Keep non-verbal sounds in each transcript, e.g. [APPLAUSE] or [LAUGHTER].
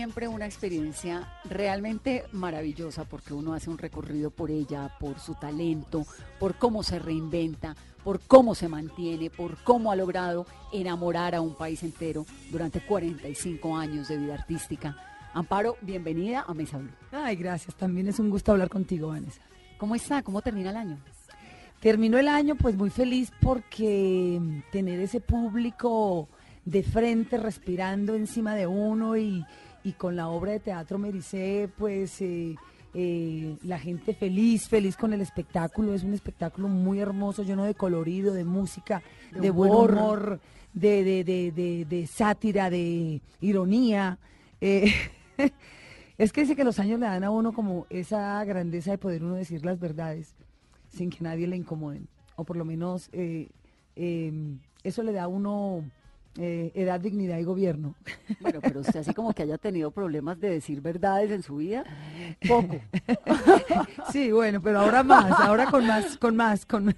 Siempre una experiencia realmente maravillosa porque uno hace un recorrido por ella, por su talento, por cómo se reinventa, por cómo se mantiene, por cómo ha logrado enamorar a un país entero durante 45 años de vida artística. Amparo, bienvenida a Mesa Blue. Ay, gracias. También es un gusto hablar contigo, Vanessa. ¿Cómo está? ¿Cómo termina el año? Terminó el año pues muy feliz porque tener ese público de frente respirando encima de uno y, y con la obra de teatro Mericé, pues eh, eh, la gente feliz, feliz con el espectáculo. Es un espectáculo muy hermoso, lleno de colorido, de música, De de, buen humor. humor, de, de, de, sátira, de ironía. Eh, [LAUGHS] es que dice que los años le dan a uno como esa grandeza de poder uno decir las verdades sin que nadie le incomoden. O por lo menos eso le da a uno eh, edad, dignidad y gobierno. [LAUGHS] Bueno, pero usted así como que haya tenido problemas de decir verdades en su vida, poco. [LAUGHS] Sí, bueno, pero ahora más, ahora con más, con más, con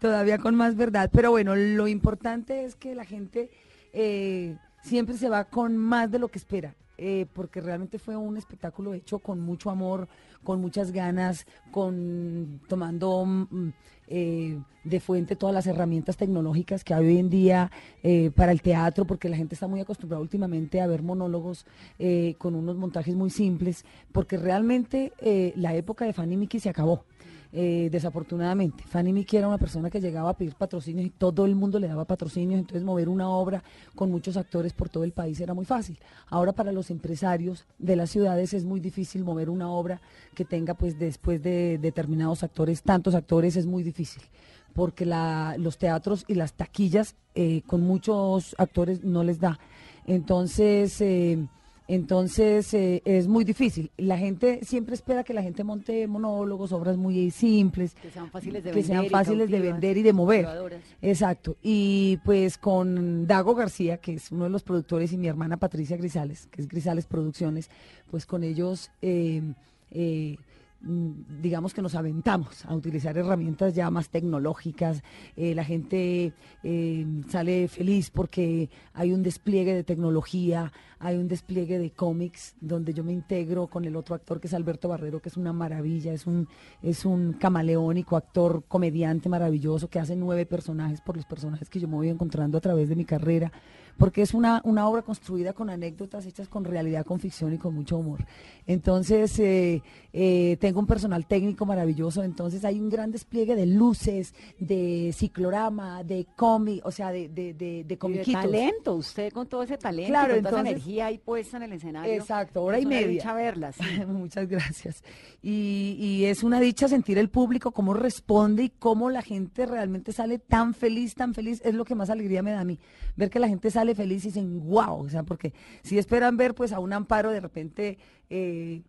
todavía con más verdad. Pero bueno, lo importante es que la gente eh, siempre se va con más de lo que espera. eh, porque realmente fue un espectáculo hecho con mucho amor, con muchas ganas, con tomando mm, eh, de fuente todas las herramientas tecnológicas que hay hoy en día eh, para el teatro, porque la gente está muy acostumbrada últimamente a ver monólogos eh, con unos montajes muy simples, porque realmente eh, la época de Fanny Mickey se acabó. Eh, desafortunadamente, Fanny Mickey era una persona que llegaba a pedir patrocinios y todo el mundo le daba patrocinios, entonces mover una obra con muchos actores por todo el país era muy fácil. Ahora para los empresarios de las ciudades es muy difícil mover una obra que tenga pues después de determinados actores, tantos actores es muy difícil porque los teatros y las taquillas eh, con muchos actores no les da. Entonces, eh, entonces eh, es muy difícil. La gente siempre espera que la gente monte monólogos, obras muy simples, Que sean fáciles de que vender. sean y fáciles de vender y de mover. Exacto. Y pues con Dago García, que es uno de los productores, y mi hermana Patricia Grisales, que es Grisales Producciones, pues con ellos, eh, eh, mm, digamos que nos aventamos a utilizar herramientas ya más tecnológicas. Eh, la gente eh, sale feliz porque hay un despliegue de tecnología, hay un despliegue de cómics donde yo me integro con el otro actor que es Alberto Barrero, que es una maravilla, es un, es un camaleónico actor, comediante maravilloso que hace nueve personajes por los personajes que yo me voy encontrando a través de mi carrera, porque es una, una obra construida con anécdotas hechas con realidad, con ficción y con mucho humor. Entonces, eh, eh, tengo un personal técnico maravilloso, entonces hay un gran despliegue de luces, de ciclorama, de cómic, o sea, de, de, de, talento, usted con todo ese talento, Claro, con toda esa entonces- energía ahí puesta en el escenario. Exacto, hora es y una media. dicha verlas. [LAUGHS] Muchas gracias. Y, y es una dicha sentir el público, cómo responde y cómo la gente realmente sale tan feliz, tan feliz. Es lo que más alegría me da a mí. Ver que la gente sale feliz y dicen, wow. O sea, porque si esperan ver pues a un amparo de repente eh,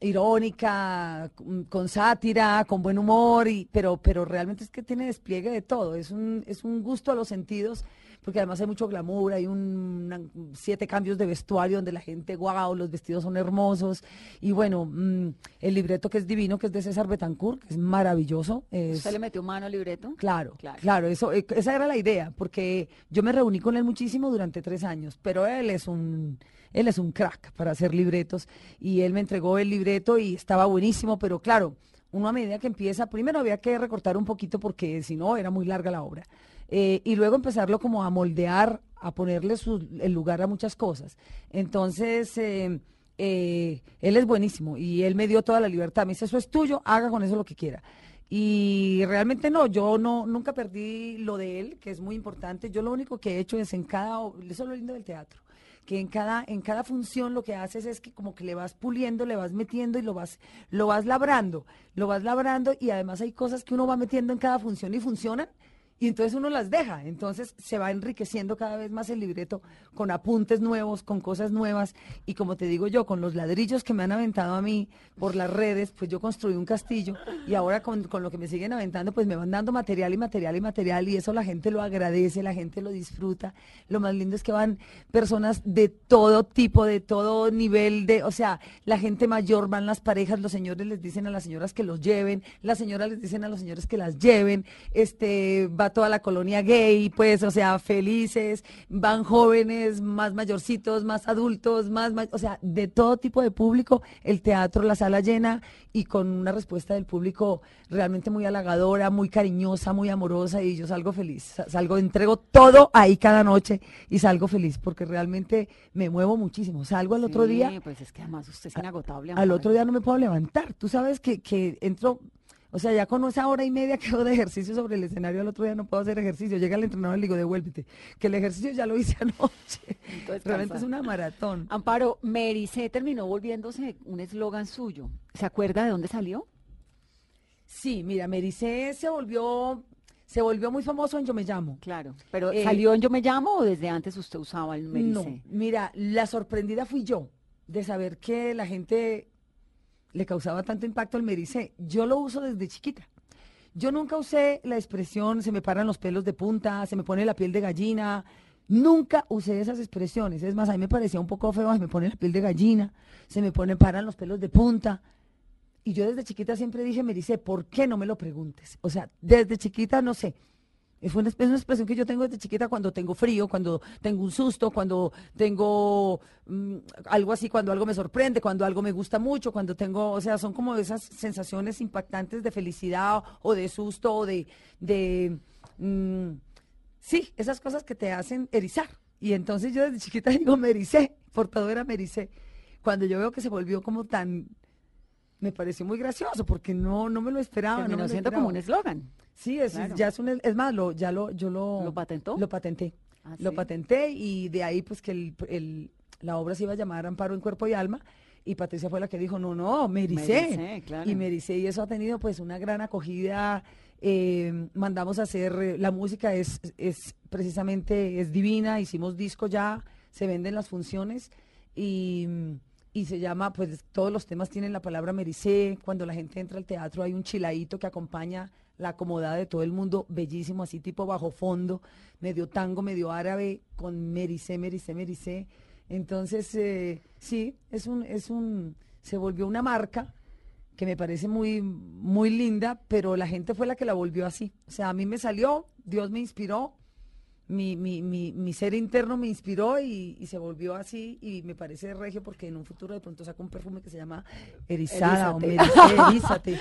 irónica, con- con sátira, con buen humor, y, pero, pero realmente es que tiene despliegue de todo. Es un, es un gusto a los sentidos, porque además hay mucho glamour, hay un, una- siete cambios de vestuario donde la gente, wow, los vestidos son hermosos. Y bueno, mm, el libreto que es divino, que es de César Betancourt, que es maravilloso. es- ¿Usted le metió mano al libreto? Claro, Claro. claro, eso, eh, esa era la idea, porque yo me reuní con él muchísimo durante tres años, pero él es un, él es un crack para hacer libretos y él me entregó el libreto y estaba buenísimo, pero claro, uno a medida que empieza, primero había que recortar un poquito porque si no era muy larga la obra, eh, y luego empezarlo como a moldear, a ponerle su, el lugar a muchas cosas. Entonces, eh, eh, él es buenísimo y él me dio toda la libertad, me dice, eso es tuyo, haga con eso lo que quiera. Y realmente no, yo no nunca perdí lo de él, que es muy importante. Yo lo único que he hecho es en cada, eso es lo lindo del teatro, que en cada en cada función lo que haces es que como que le vas puliendo, le vas metiendo y lo vas lo vas labrando, lo vas labrando y además hay cosas que uno va metiendo en cada función y funcionan. Y entonces uno las deja, entonces se va enriqueciendo cada vez más el libreto con apuntes nuevos, con cosas nuevas y como te digo yo, con los ladrillos que me han aventado a mí por las redes, pues yo construí un castillo y ahora con, con lo que me siguen aventando, pues me van dando material y material y material y eso la gente lo agradece, la gente lo disfruta. Lo más lindo es que van personas de todo tipo, de todo nivel, de, o sea, la gente mayor, van las parejas, los señores les dicen a las señoras que los lleven, las señoras les dicen a los señores que las lleven, este, toda la colonia gay, pues, o sea, felices, van jóvenes, más mayorcitos, más adultos, más, o sea, de todo tipo de público, el teatro, la sala llena y con una respuesta del público realmente muy halagadora, muy cariñosa, muy amorosa y yo salgo feliz, Sa- salgo, entrego todo ahí cada noche y salgo feliz porque realmente me muevo muchísimo, salgo al otro Sí, día Pues es que además usted es inagotable. al otro día no me puedo levantar. Tú sabes que, que entro, o sea, ya con esa hora y media que hago de ejercicio sobre el escenario, al otro día no puedo hacer ejercicio. Llega el entrenador y le digo, devuélvete, que el ejercicio ya lo hice [LAUGHS] anoche. Entonces, Realmente cansa. es una maratón. Amparo, Mary C terminó volviéndose un eslogan suyo. ¿Se acuerda de dónde salió? Sí, mira, Mericé se volvió, se volvió muy famoso en Yo Me Llamo. Claro. ¿Pero Eh, salió en Yo Me Llamo o desde antes usted usaba el Mary No, mira, la sorprendida fui yo de saber que la gente le causaba tanto impacto al Mericé. Yo lo uso desde chiquita. Yo nunca usé la expresión se me paran los pelos de punta, se me pone la piel de gallina. Nunca usé esas expresiones. Es más, a mí me parecía un poco feo, se me pone la piel de gallina, se me pone, paran los pelos de punta. Y yo desde chiquita siempre dije, Mericé, ¿por qué no me lo preguntes? O sea, desde chiquita, no sé. Es una, es una expresión que yo tengo desde chiquita cuando tengo frío, cuando tengo un susto, cuando tengo mm, algo así, cuando algo me sorprende, cuando algo me gusta mucho, cuando tengo, o sea, son como esas sensaciones impactantes de felicidad o de susto o de, de mm, sí, esas cosas que te hacen erizar. Y entonces yo desde chiquita [LAUGHS] digo, me ericé, por todo era me ericé. Cuando yo veo que se volvió como tan, me pareció muy gracioso porque no, no me lo esperaba. no Terminó me lo siendo como esperaba. un eslogan. Sí, es, Claro. ya es un, es más, lo, ya lo, yo lo, ¿Lo patentó? Lo patenté. Ah, Lo sí. patenté y de ahí pues que el, el- la obra se iba a llamar Amparo en Cuerpo y Alma y Patricia fue la que dijo, no, no, me ericé. ericé, claro. Y me ericé y eso ha tenido pues una gran acogida. eh, mandamos a hacer, eh, la música es, es precisamente, es divina, hicimos disco ya, se venden las funciones y, y se llama, pues todos los temas tienen la palabra mericé, cuando la gente entra al teatro hay un chilaíto que acompaña la acomodada de todo el mundo, bellísimo, así tipo bajo fondo, medio tango, medio árabe, con mericé, mericé, mericé. Entonces, eh, sí, es un, es un, se volvió una marca que me parece muy, muy linda, pero la gente fue la que la volvió así. O sea, a mí me salió, Dios me inspiró, mi, mi, mi, mi ser interno me inspiró y, y se volvió así y me parece regio porque en un futuro de pronto saco un perfume que se llama Erizada o Erízate.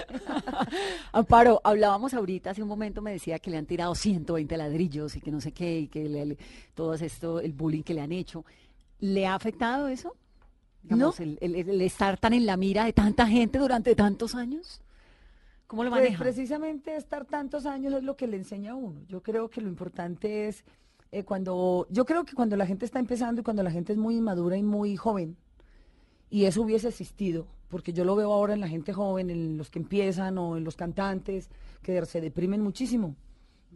[LAUGHS] Amparo, hablábamos ahorita, hace un momento me decía que le han tirado 120 ladrillos y que no sé qué, y que le, todo esto, el bullying que le han hecho. ¿Le ha afectado eso? Digamos, el, el- el estar tan en la mira de tanta gente durante tantos años. ¿Cómo lo Pues maneja? precisamente estar tantos años es lo que le enseña a uno. Yo creo que lo importante es eh, cuando, yo creo que cuando la gente está empezando y cuando la gente es muy inmadura y muy joven, y eso hubiese existido, porque yo lo veo ahora en la gente joven, en los que empiezan o en los cantantes, que se deprimen muchísimo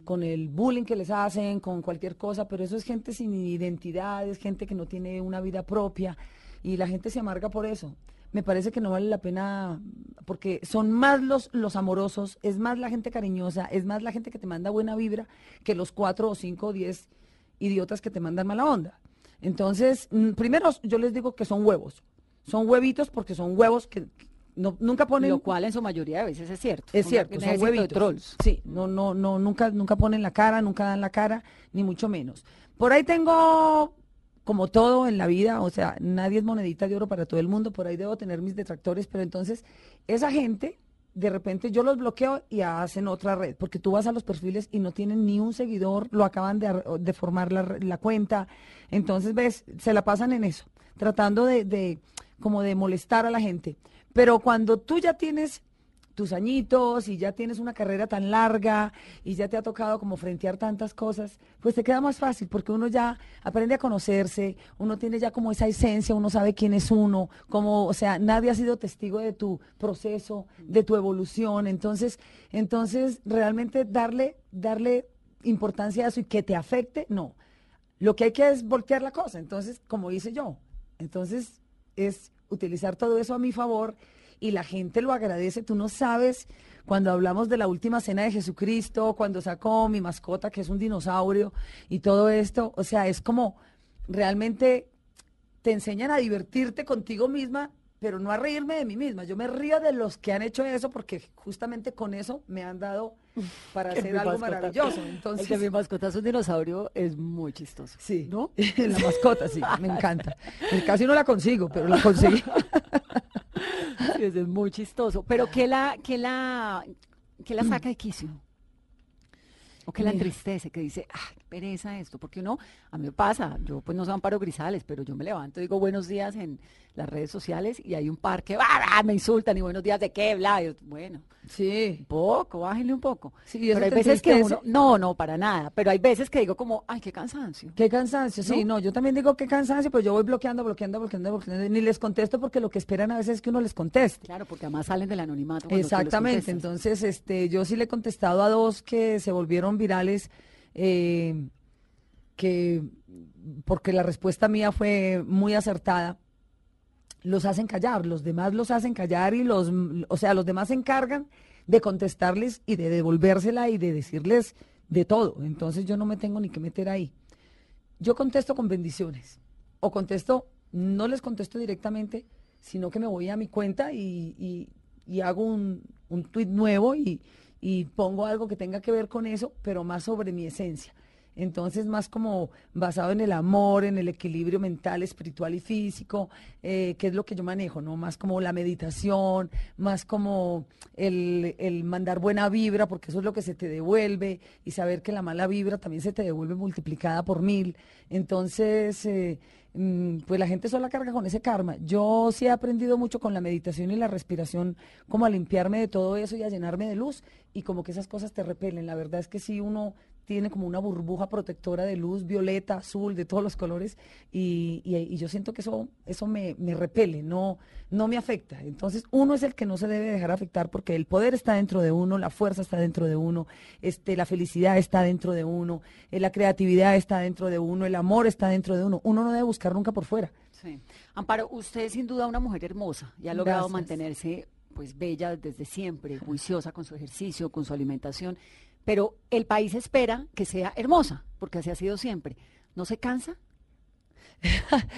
con el bullying que les hacen, con cualquier cosa, pero eso es gente sin identidad, es gente que no tiene una vida propia y la gente se amarga por eso. Me parece que no vale la pena, porque son más los, los amorosos, es más la gente cariñosa, es más la gente que te manda buena vibra que los cuatro o cinco o diez idiotas que te mandan mala onda. Entonces, mm, primero yo les digo que son huevos, son huevitos porque son huevos que no, nunca ponen... Lo cual en su mayoría de veces es cierto. Es cierto, son de huevitos. trolls. Sí, no, no, no, nunca, nunca ponen la cara, nunca dan la cara, ni mucho menos. Por ahí tengo, como todo en la vida, o sea, nadie es monedita de oro para todo el mundo, por ahí debo tener mis detractores, pero entonces esa gente, de repente yo los bloqueo y hacen otra red, porque tú vas a los perfiles y no tienen ni un seguidor, lo acaban de, de formar la, la cuenta, entonces ves, se la pasan en eso, tratando de, de como de molestar a la gente. Pero cuando tú ya tienes tus añitos y ya tienes una carrera tan larga y ya te ha tocado como frentear tantas cosas, pues te queda más fácil porque uno ya aprende a conocerse, uno tiene ya como esa esencia, uno sabe quién es uno, como, o sea, nadie ha sido testigo de tu proceso, de tu evolución, entonces, entonces realmente darle, darle importancia a eso y que te afecte, no. Lo que hay que es voltear la cosa, entonces, como hice yo, entonces es utilizar todo eso a mi favor y la gente lo agradece. Tú no sabes cuando hablamos de la última cena de Jesucristo, cuando sacó mi mascota, que es un dinosaurio, y todo esto, o sea, es como realmente te enseñan a divertirte contigo misma, pero no a reírme de mí misma. Yo me río de los que han hecho eso porque justamente con eso me han dado [LAUGHS] para Que hacer algo mascota- maravilloso. El Entonces, de mi mascota es un dinosaurio es muy chistoso. Sí. ¿No? [LAUGHS] la mascota, sí, me encanta. Casi no la consigo, pero la conseguí. [LAUGHS] [LAUGHS] Sí, ese es muy chistoso. Pero ¿qué la, qué la, qué la saca de quicio? ¿O qué la entristece? Que dice, ah, pereza esto. Porque uno, a mí me pasa, yo pues no soy Amparo Grisales, pero yo me levanto y digo buenos días en las redes sociales y hay un par que ¡ah! me insultan y buenos días de qué, bla. Yo, bueno, Sí. un poco, bájenle un poco. Sí, ¿y eso pero hay veces que uno, no, no, para nada. Pero hay veces que digo como, ay, qué cansancio. Qué cansancio, sí, ¿No? no, yo también digo qué cansancio, pero yo voy bloqueando, bloqueando, bloqueando, bloqueando, ni les contesto porque lo que esperan a veces es que uno les conteste. Claro, porque además salen del anonimato. Exactamente, entonces este, yo sí le he contestado a dos que se volvieron virales, eh, que porque la respuesta mía fue muy acertada, los hacen callar, los demás los hacen callar y los, o sea, los demás se encargan de contestarles y de devolvérsela y de decirles de todo, entonces yo no me tengo ni que meter ahí. Yo contesto con bendiciones. O contesto, no les contesto directamente, sino que me voy a mi cuenta y, hago un, un tuit nuevo y, y pongo algo que tenga que ver con eso, pero más sobre mi esencia. Entonces, más como basado en el amor, en el equilibrio mental, espiritual y físico, eh, que es lo que yo manejo, ¿no? Más como la meditación, más como el, mandar buena vibra, porque eso es lo que se te devuelve, y saber que la mala vibra también se te devuelve multiplicada por mil. Entonces, eh, mm, pues la gente sola carga con ese karma. Yo sí he aprendido mucho con la meditación y la respiración, como a limpiarme de todo eso y a llenarme de luz, y como que esas cosas te repelen. La verdad es que sí uno tiene como una burbuja protectora de luz violeta, azul, de todos los colores, y, y- y yo siento que eso, eso me, me repele, no, no me afecta. Entonces, uno es el que no se debe dejar afectar porque el poder está dentro de uno, la fuerza está dentro de uno, este, la felicidad está dentro de uno, eh, la creatividad está dentro de uno, el amor está dentro de uno. Uno no debe buscar nunca por fuera. Sí. Amparo, usted es sin duda una mujer hermosa y ha logrado Gracias. mantenerse pues bella desde siempre, juiciosa con su ejercicio, con su alimentación, pero el país espera que sea hermosa, porque así ha sido siempre. ¿No se cansa? [LAUGHS]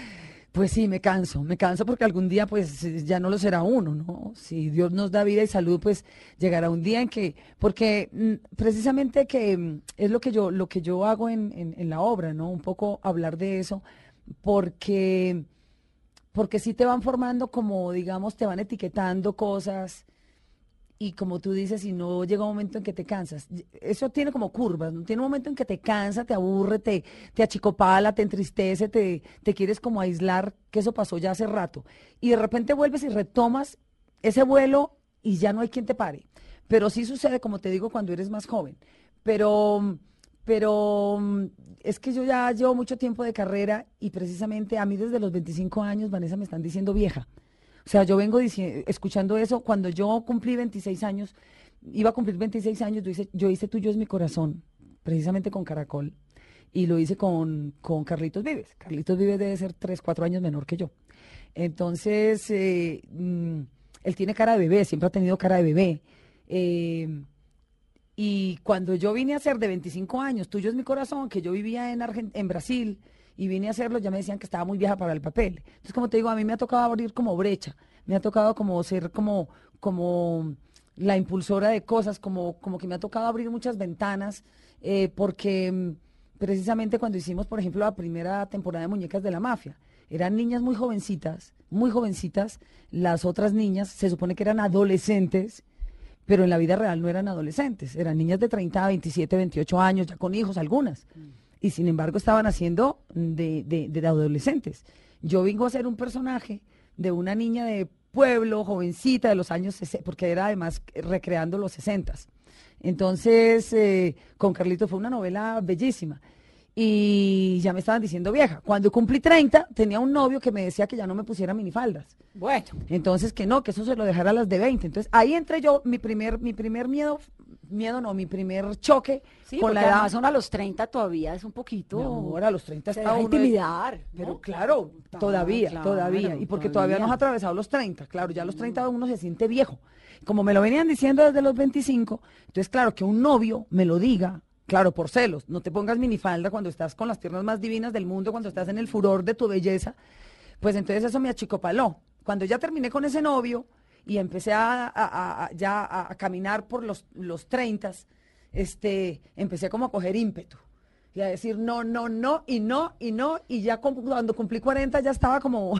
Pues sí, me canso, me canso porque algún día pues ya no lo será uno, ¿no? Si Dios nos da vida y salud, pues llegará un día en que, porque mm, precisamente que mm, es lo que yo, lo que yo hago en, en, en la obra, ¿no? Un poco hablar de eso, porque, porque sí te van formando como, digamos, te van etiquetando cosas y como tú dices, si no llega un momento en que te cansas, eso tiene como curvas, ¿no? Tiene un momento en que te cansa, te aburre, te, te achicopala, te entristece, te, te quieres como aislar, que eso pasó ya hace rato. Y de repente vuelves y retomas ese vuelo y ya no hay quien te pare. Pero sí sucede, como te digo, cuando eres más joven. Pero, pero es que yo ya llevo mucho tiempo de carrera y precisamente a mí desde los 25 años, Vanessa, me están diciendo vieja. O sea, yo vengo escuchando eso. Cuando yo cumplí 26 años, iba a cumplir 26 años, yo hice, yo hice Tuyo es mi corazón, precisamente con Caracol. Y lo hice con, con Carlitos Vives. Carlitos Vives debe ser 3, 4 años menor que yo. Entonces, eh, mm, él tiene cara de bebé, siempre ha tenido cara de bebé. Eh, y cuando yo vine a ser de 25 años, tuyo es mi corazón, que yo vivía en, Argen- en Brasil y vine a hacerlo, ya me decían que estaba muy vieja para el papel. Entonces, como te digo, a mí me ha tocado abrir como brecha, me ha tocado como ser como, como la impulsora de cosas, como, como que me ha tocado abrir muchas ventanas, eh, porque mm, precisamente cuando hicimos, por ejemplo, la primera temporada de Muñecas de la Mafia, eran niñas muy jovencitas, muy jovencitas, las otras niñas se supone que eran adolescentes, pero en la vida real no eran adolescentes, eran niñas de 30 a 27, 28 años, ya con hijos algunas. Y sin embargo estaban haciendo de, de- de adolescentes. Yo vengo a ser un personaje de una niña de pueblo, jovencita, de los años 60, porque era además recreando los 60. Entonces, eh, con Carlito fue una novela bellísima. Y ya me estaban diciendo vieja. Cuando cumplí 30, tenía un novio que me decía que ya no me pusiera minifaldas. Bueno, Entonces que no, que eso se lo dejara a las de 20. Entonces ahí entré yo, mi primer, mi primer miedo, miedo no, mi primer choque sí, con la edad. son a los 30 todavía es un poquito. Amor, a los 30 se está deja uno de- intimidar. Pero ¿no? claro, Ah, todavía, claro, todavía. Y porque todavía. todavía. no has atravesado los 30, claro, ya a los 30 uno se siente viejo. Como me lo venían diciendo desde los 25, entonces claro, que un novio me lo diga, claro, por celos, no te pongas minifalda cuando estás con las piernas más divinas del mundo, cuando estás en el furor de tu belleza, pues entonces eso me achicopaló. Cuando ya terminé con ese novio y empecé a, ya a caminar por los, los 30, este, empecé como a coger ímpetu y a decir no, no, no, y no, y no, y ya cuando cumplí 40 ya estaba como,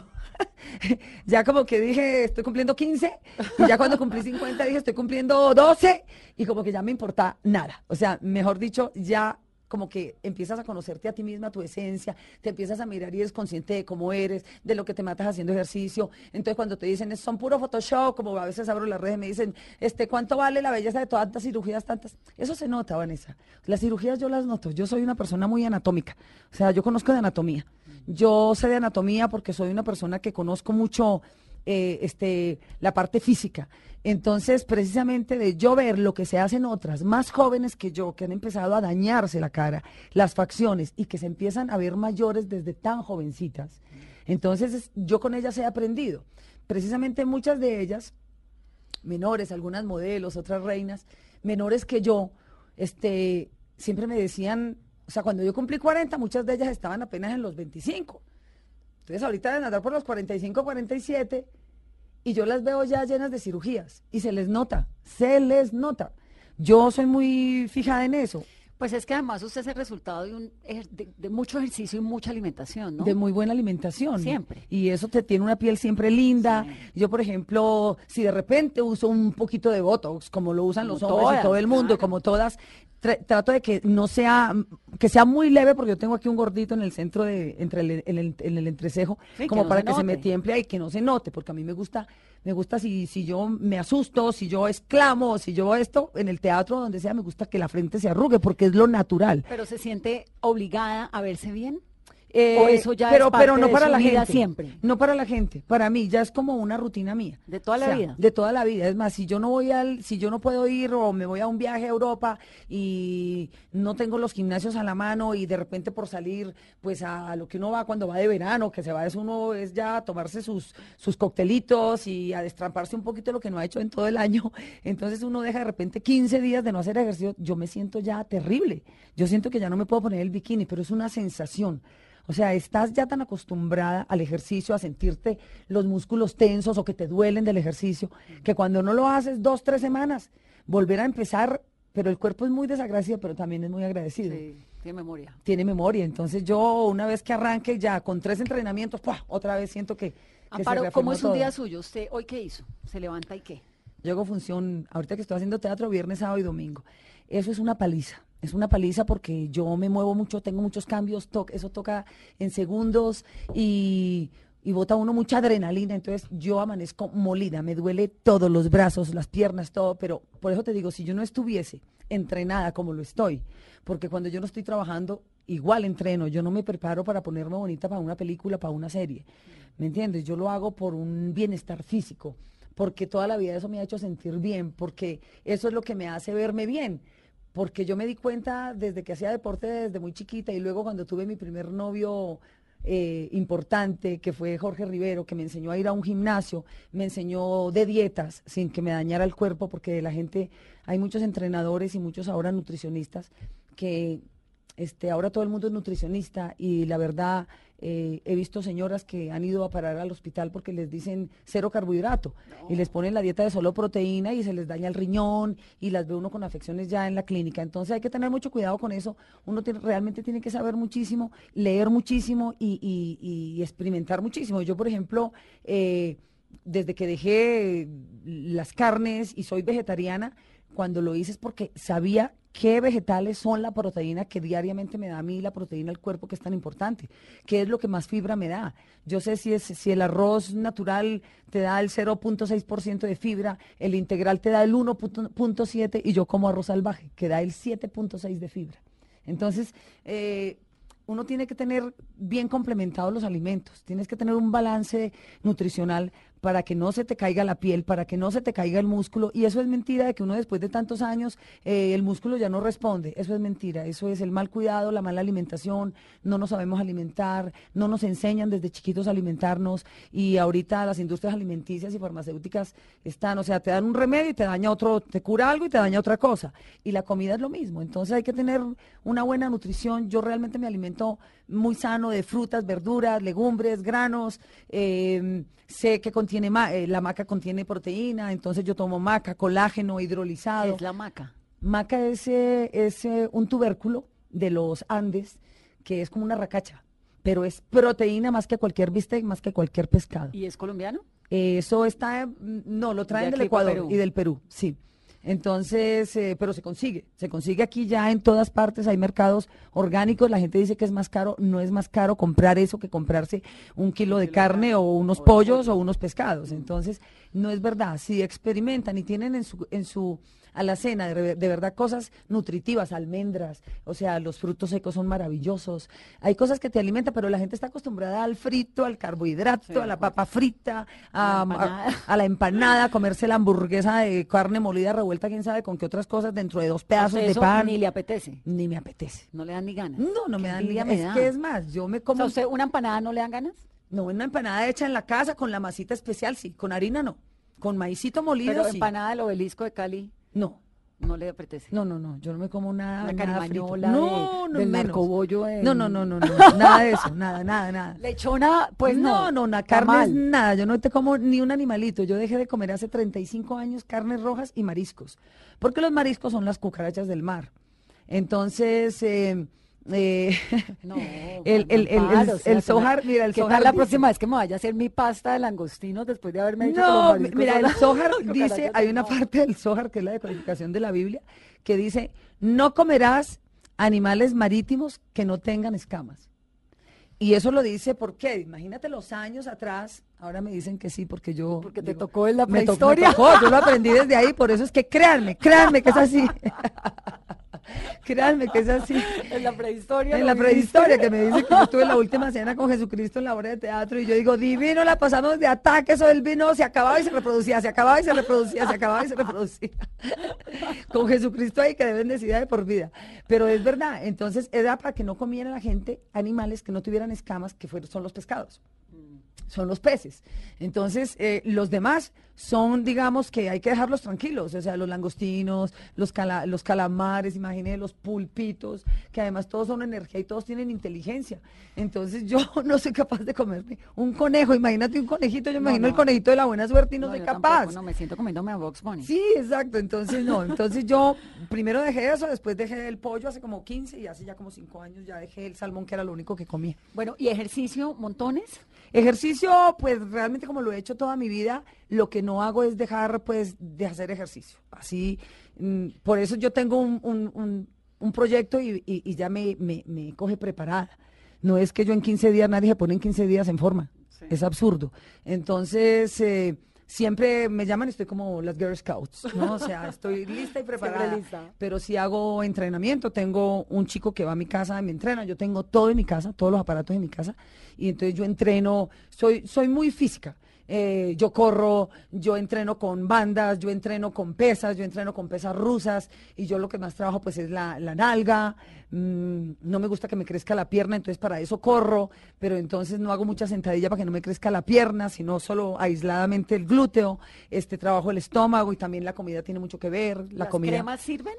[LAUGHS] ya como que dije, estoy cumpliendo 15, y ya cuando cumplí 50 dije, estoy cumpliendo 12, y como que ya me importa nada. O sea, mejor dicho, ya como que empiezas a conocerte a ti misma, tu esencia, te empiezas a mirar y eres consciente de cómo eres, de lo que te matas haciendo ejercicio. Entonces cuando te dicen, "Es- son puro Photoshop, como a veces abro las redes me dicen, este, ¿cuánto vale la belleza de tantas cirugías, tantas? Eso se nota, Vanessa. Las cirugías yo las noto. Yo soy una persona muy anatómica. O sea, yo conozco de anatomía. Yo sé de anatomía porque soy una persona que conozco mucho eh, este, la parte física. Entonces, precisamente de yo ver lo que se hacen otras más jóvenes que yo, que han empezado a dañarse la cara, las facciones, y que se empiezan a ver mayores desde tan jovencitas. Entonces, es- yo con ellas he aprendido. Precisamente muchas de ellas, menores, algunas modelos, otras reinas, menores que yo, este, siempre me decían, o sea, cuando yo cumplí 40, muchas de ellas estaban apenas en los 25. Entonces ahorita deben andar por los 45, 47 y yo las veo ya llenas de cirugías y se les nota, se les nota. Yo soy muy fijada en eso, Pues es que además usted es el resultado de, un, de, de mucho ejercicio y mucha alimentación, ¿no? de muy buena alimentación. Siempre. Y eso te tiene una piel siempre linda. Yo, por ejemplo, si de repente uso un poquito de Botox, como lo usan Como los hombres y todas, todo el mundo, claro. como todas, tra- trato de que no sea, que sea muy leve, porque yo tengo aquí un gordito en el centro de, entre el, en el, en el entrecejo, Sí, que como no para se que se me note. tiemple y que no se note, porque a mí me gusta, me gusta si, si yo me asusto, si yo exclamo, si yo esto, en el teatro, donde sea, me gusta que la frente se arrugue, porque es lo natural. Pero se siente obligada a verse bien. Eh, ¿O eso ya pero, es parte pero no de para su la vida gente. siempre? No para la gente. Para mí ya es como una rutina mía. De toda la O sea, vida. De toda la vida. Es más, si yo no voy al, si yo no puedo ir o me voy a un viaje a Europa y no tengo los gimnasios a la mano y de repente por salir, pues a, a lo que uno va cuando va de verano, que se va es uno es ya a tomarse sus, sus coctelitos y a destramparse un poquito lo que no ha hecho en todo el año. [LAUGHS] Entonces uno deja de repente 15 días de no hacer ejercicio. Yo me siento ya terrible. Yo siento que ya no me puedo poner el bikini, pero es una sensación. O sea, estás ya tan acostumbrada al ejercicio, a sentirte los músculos tensos o que te duelen del ejercicio, que cuando no lo haces dos, tres semanas, volver a empezar, pero el cuerpo es muy desagradecido, pero también es muy agradecido. Sí, tiene memoria. Tiene memoria. Entonces yo, una vez que arranque ya con tres entrenamientos, ¡pua! otra vez siento que, que Amparo, ¿cómo es un todo. día suyo? ¿Usted hoy qué hizo? ¿Se levanta y qué? Yo hago función, ahorita que estoy haciendo teatro, viernes, sábado y domingo. Eso es una paliza. Es una paliza porque yo me muevo mucho, tengo muchos cambios, eso toca en segundos y, y bota uno mucha adrenalina. Entonces yo amanezco molida, me duele todos los brazos, las piernas, todo. Pero por eso te digo, si yo no estuviese entrenada como lo estoy, porque cuando yo no estoy trabajando, igual entreno, yo no me preparo para ponerme bonita para una película, para una serie. ¿Me entiendes? Yo lo hago por un bienestar físico porque toda la vida eso me ha hecho sentir bien, porque eso es lo que me hace verme bien, porque yo me di cuenta desde que hacía deporte desde muy chiquita y luego cuando tuve mi primer novio eh, importante, que fue Jorge Rivero, que me enseñó a ir a un gimnasio, me enseñó de dietas sin que me dañara el cuerpo, porque la gente, hay muchos entrenadores y muchos ahora nutricionistas que este, ahora todo el mundo es nutricionista y la verdad eh, he visto señoras que han ido a parar al hospital porque les dicen cero carbohidrato y les ponen la dieta de solo proteína y se les daña el riñón y las ve uno con afecciones ya en la clínica. Entonces hay que tener mucho cuidado con eso. Uno tiene- realmente tiene que saber muchísimo, leer muchísimo y, y- y experimentar muchísimo. Yo, por ejemplo, eh, desde que dejé las carnes y soy vegetariana, cuando lo hice es porque sabía qué vegetales son la proteína que diariamente me da a mí la proteína al cuerpo que es tan importante, qué es lo que más fibra me da. Yo sé si es si el arroz natural te da el 0.6% de fibra, el integral te da el 1.7 y yo como arroz salvaje, que da el 7.6 de fibra. Entonces, eh, uno tiene que tener bien complementados los alimentos, tienes que tener un balance nutricional para que no se te caiga la piel, para que no se te caiga el músculo. Y eso es mentira de que uno después de tantos años eh, el músculo ya no responde. Eso es mentira. Eso es el mal cuidado, la mala alimentación. No nos sabemos alimentar, no nos enseñan desde chiquitos a alimentarnos. Y ahorita las industrias alimenticias y farmacéuticas están, o sea, te dan un remedio y te daña otro, te cura algo y te daña otra cosa. Y la comida es lo mismo. Entonces hay que tener una buena nutrición. Yo realmente me alimento muy sano de frutas, verduras, legumbres, granos. eh, sé que contiene ma- eh, la maca contiene proteína, entonces yo tomo maca, colágeno hidrolizado. Es la maca. Maca es, eh, es, eh, un tubérculo de los Andes que es como una racacha, pero es proteína más que cualquier bistec, más que cualquier pescado. ¿Y es colombiano? Eso está, no, lo traen De del Ecuador y del Perú, sí. Entonces, eh, pero se consigue, se consigue aquí ya en todas partes, hay mercados orgánicos, la gente dice que es más caro, no es más caro comprar eso que comprarse un kilo de carne o unos pollos o unos pescados. Entonces, no es verdad, si experimentan y tienen en su, en su alacena de, re- de verdad cosas nutritivas, almendras, o sea, los frutos secos son maravillosos, hay cosas que te alimentan, pero la gente está acostumbrada al frito, al carbohidrato, a la papa frita, a, A la empanada. a- a la empanada, a comerse la hamburguesa de carne molida revuelta, quién sabe con qué otras cosas dentro de dos pedazos de eso pan. Ni le apetece. Ni me apetece. No le dan ni ganas. No, no me dan ni me Es da. que es más, yo me O como. sea, ¿usted una empanada no le dan ganas? No, una empanada hecha en la casa con la masita especial, sí. Con harina no. Con maicito molido, Pero sí. empanada del obelisco de Cali No. no le apetece. No, no, no, yo no me como nada, nada frito. carimañola No, de- no, del narcobollo en- No, no, no, no, no, [LAUGHS] nada de eso, nada, nada, nada. Lechona, pues no. no, no, na- Está carne es mal. nada. Yo no te como ni un animalito. Yo dejé de comer hace 35 años carnes rojas y mariscos. Porque los mariscos son las cucarachas del mar. Entonces, eh, eh, [LAUGHS] [LAUGHS] No, el, el, el, el, Amparo, o sea, el se me- sojar, mira, el ¿Qué sojar tal la próxima vez que me vaya a hacer mi pasta de langostinos después de haberme dicho que los No, mira, el cucarachas [LAUGHS] dice, hay una parte del Zohar que es la decodificación de la Biblia, que dice, no comerás animales marítimos que no tengan escamas. Y eso lo dice, ¿por qué? Imagínate los años atrás, ahora me dicen que sí, porque yo... Porque te digo, tocó en la me to- me prehistoria. tocó, yo lo aprendí desde ahí, por eso es que créanme, créanme que es así. Créanme que es así. En la prehistoria. En la prehistoria, que me dice que yo tuve la última cena con Jesucristo en la obra de teatro y yo digo, divino, la pasamos de ataque, eso del vino se acababa y se reproducía, se acababa y se reproducía, se acababa y se reproducía. con Jesucristo ahí que de bendecida de por vida. Pero es verdad, entonces era para que no comiera la gente animales que no tuvieran escamas, que fueron, son los pescados son los peces. Entonces, eh, los demás son, digamos, que hay que dejarlos tranquilos, o sea, los langostinos, los, cala- los calamares, imagínense, los pulpitos, que además todos son energía y todos tienen inteligencia. Entonces, yo [LAUGHS] no soy capaz de comerme un conejo, imagínate un conejito, yo No, imagino el conejito de la buena suerte y no, No, soy yo capaz. tampoco, no, me siento comiéndome a Box Bunny. Sí, exacto. Entonces, no. Entonces, yo primero dejé eso, después dejé el pollo hace como 15 y hace ya como 5 años ya dejé el salmón, que era lo único que comía. Bueno, ¿y ejercicio, montones? Ejercicio, pues realmente como lo he hecho toda mi vida, lo que no hago es dejar pues de hacer ejercicio. Así, mm, por eso yo tengo un, un- un- un proyecto y, y- y ya me, me- me coge preparada. No es que yo en 15 días, nadie se pone en 15 días en forma. Es absurdo. Entonces, eh, siempre me llaman y estoy como las Girl Scouts, ¿no? O sea, estoy [LAUGHS] lista y preparada. lista. Pero si hago entrenamiento, tengo un chico que va a mi casa y me entrena, yo tengo todo en mi casa, todos los aparatos en mi casa, y entonces yo entreno, soy, soy muy física. Eh, yo corro, yo entreno con bandas, yo entreno con pesas, yo entreno con pesas rusas y yo lo que más trabajo pues es la, la nalga, mm, no me gusta que me crezca la pierna, entonces para eso corro, pero entonces no hago mucha sentadilla para que no me crezca la pierna, sino solo aisladamente el glúteo, este trabajo el estómago y también la comida tiene mucho que ver, la ¿Las comida. cremas sirven?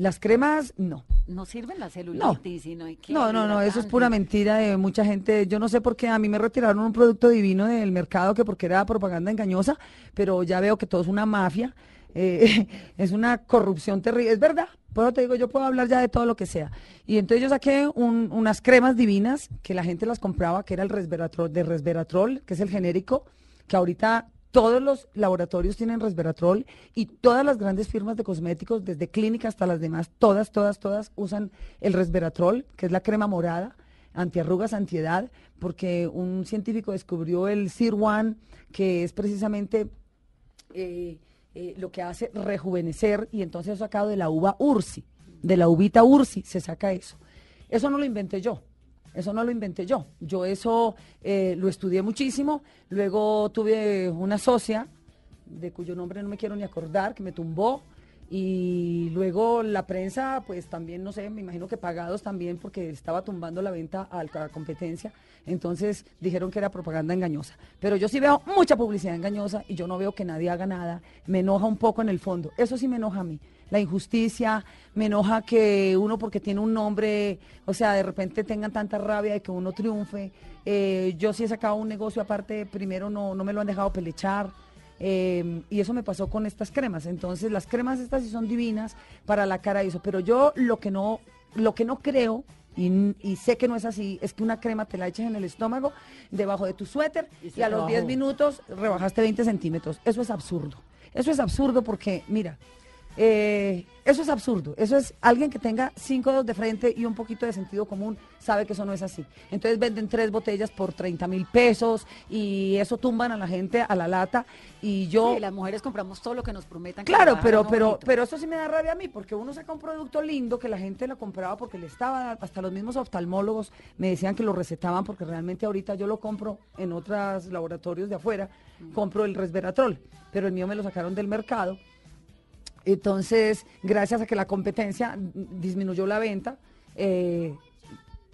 Las cremas, no. No sirven la celulitis, sino hay que No, no, no, eso es pura mentira de mucha gente. Yo no sé por qué a mí me retiraron un producto divino del mercado que porque era propaganda engañosa, pero ya veo que todo es una mafia, eh, [LAUGHS] es una corrupción terrible. Es verdad, por eso te digo, yo puedo hablar ya de todo lo que sea. Y entonces yo saqué un- unas cremas divinas que la gente las compraba, que era el resveratrol, de resveratrol, que es el genérico, que ahorita todos los laboratorios tienen resveratrol y todas las grandes firmas de cosméticos, desde clínica hasta las demás, todas, todas, todas usan el resveratrol, que es la crema morada, antiarrugas, antiedad, porque un científico descubrió el CIR1, que es precisamente eh, eh, lo que hace rejuvenecer y entonces sacado de la uva ursi, de la uvita ursi se saca eso. Eso no lo inventé yo, eso no lo inventé yo. Yo eso eh, lo estudié muchísimo, luego tuve una socia, de cuyo nombre no me quiero ni acordar, que me tumbó. Y luego la prensa, pues también, no sé, me imagino que pagados también porque estaba tumbando la venta a la competencia. Entonces dijeron que era propaganda engañosa. Pero yo sí veo mucha publicidad engañosa y yo no veo que nadie haga nada. Me enoja un poco en el fondo. Eso sí me enoja a mí. La injusticia, me enoja que uno porque tiene un nombre, o sea, de repente tengan tanta rabia de que uno triunfe. Eh, yo sí he sacado un negocio aparte, primero no, no me lo han dejado pelechar. Eh, y eso me pasó con estas cremas. Entonces, las cremas estas sí son divinas para la cara y eso. Pero yo lo que no, lo que no creo, y, y sé que no es así, es que una crema te la eches en el estómago, debajo de tu suéter, Y y, a los 10 bajó. minutos rebajaste 20 centímetros. Eso es absurdo. Eso es absurdo porque, mira, eh, eso es absurdo. Eso es alguien que tenga cinco dedos de frente y un poquito de sentido común, sabe que eso no es así. Entonces venden tres botellas por 30 mil pesos y eso tumban a la gente a la lata. Y yo. Sí, las mujeres compramos todo lo que nos prometan. Claro, pero, pero, bonito. pero eso sí me da rabia a mí, porque uno saca un producto lindo que la gente lo compraba porque le estaba, hasta los mismos oftalmólogos me decían que lo recetaban porque realmente ahorita yo lo compro en otros laboratorios de afuera, compro el resveratrol, pero el mío me lo sacaron del mercado. Entonces, gracias a que la competencia disminuyó la venta, eh,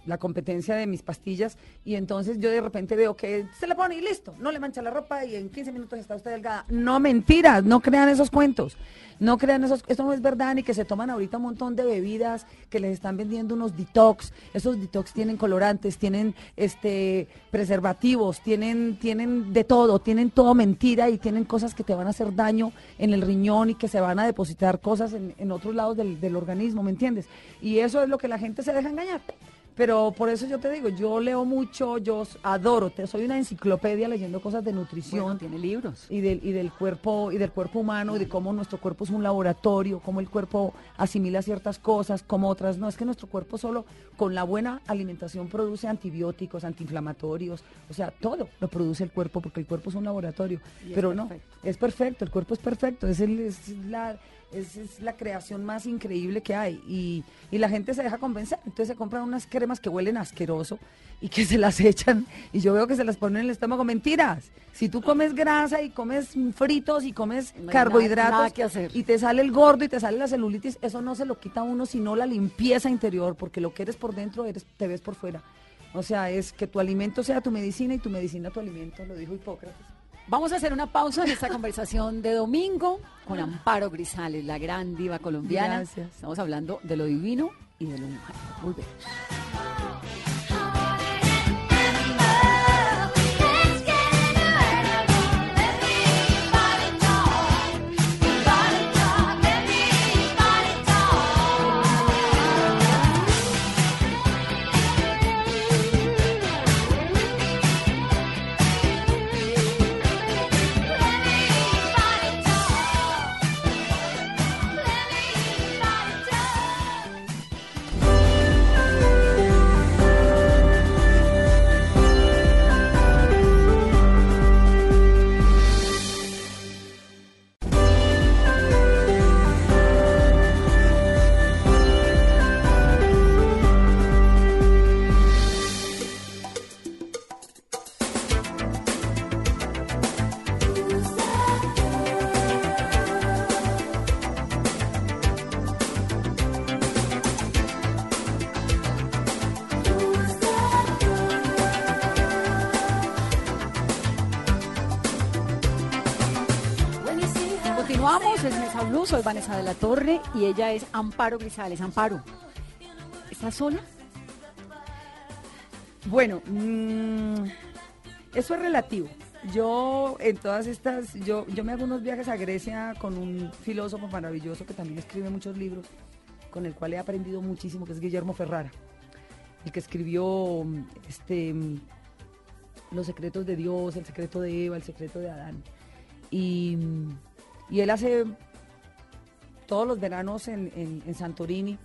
la competencia de mis pastillas, y entonces yo de repente veo que se le pone y listo, no le mancha la ropa y en 15 minutos está usted delgada. No mentiras, no crean esos cuentos, no crean esos, esto no es verdad, ni que se toman ahorita un montón de bebidas que les están vendiendo unos detox, esos detox tienen colorantes, tienen este preservativos, tienen, tienen de todo, tienen todo mentira y tienen cosas que te van a hacer daño en el riñón y que se van a depositar cosas en, en otros lados del, del organismo, ¿me entiendes? Y eso es lo que la gente se deja engañar. Pero por eso yo te digo, yo leo mucho, yo adoro, te, soy una enciclopedia leyendo cosas de nutrición Bueno, tiene libros. y del, y del cuerpo y del cuerpo humano y de cómo nuestro cuerpo es un laboratorio, cómo el cuerpo asimila ciertas cosas, como otras no. Es que nuestro cuerpo solo con la buena alimentación produce antibióticos, antiinflamatorios, o sea, todo lo produce el cuerpo porque el cuerpo es un laboratorio. Y es Pero no, es perfecto, el cuerpo es perfecto, es, el- es la es, es la creación más increíble que hay y, y la gente se deja convencer, entonces se compran unas cremas que huelen asqueroso y que [LAUGHS] se las echan y yo veo que se las ponen en el estómago, mentiras, si tú comes grasa y comes fritos y comes No carbohidratos nada- nada que hacer. y te sale el gordo y te sale la celulitis, eso no se lo quita a uno sino la limpieza interior, porque lo que eres por dentro eres, te ves por fuera. O sea, es que tu alimento sea tu medicina y tu medicina tu alimento, lo dijo Hipócrates. Vamos a hacer una pausa en esta conversación de domingo con Amparo Grisales, la gran diva colombiana. Gracias. Estamos hablando de lo divino y de lo humano. Volvemos. Continuamos, soy Vanessa de la Torre y ella es Amparo Grisales. Amparo, ¿estás sola? Bueno, mm, eso es relativo. Yo en todas estas, yo, yo me hago unos viajes a Grecia con un filósofo maravilloso que también escribe muchos libros, con el cual he aprendido muchísimo, que es Guillermo Ferrara, el que escribió este, Los secretos de Dios, el secreto de Eva, el secreto de Adán. Y, y él hace todos los veranos en, en- Santorini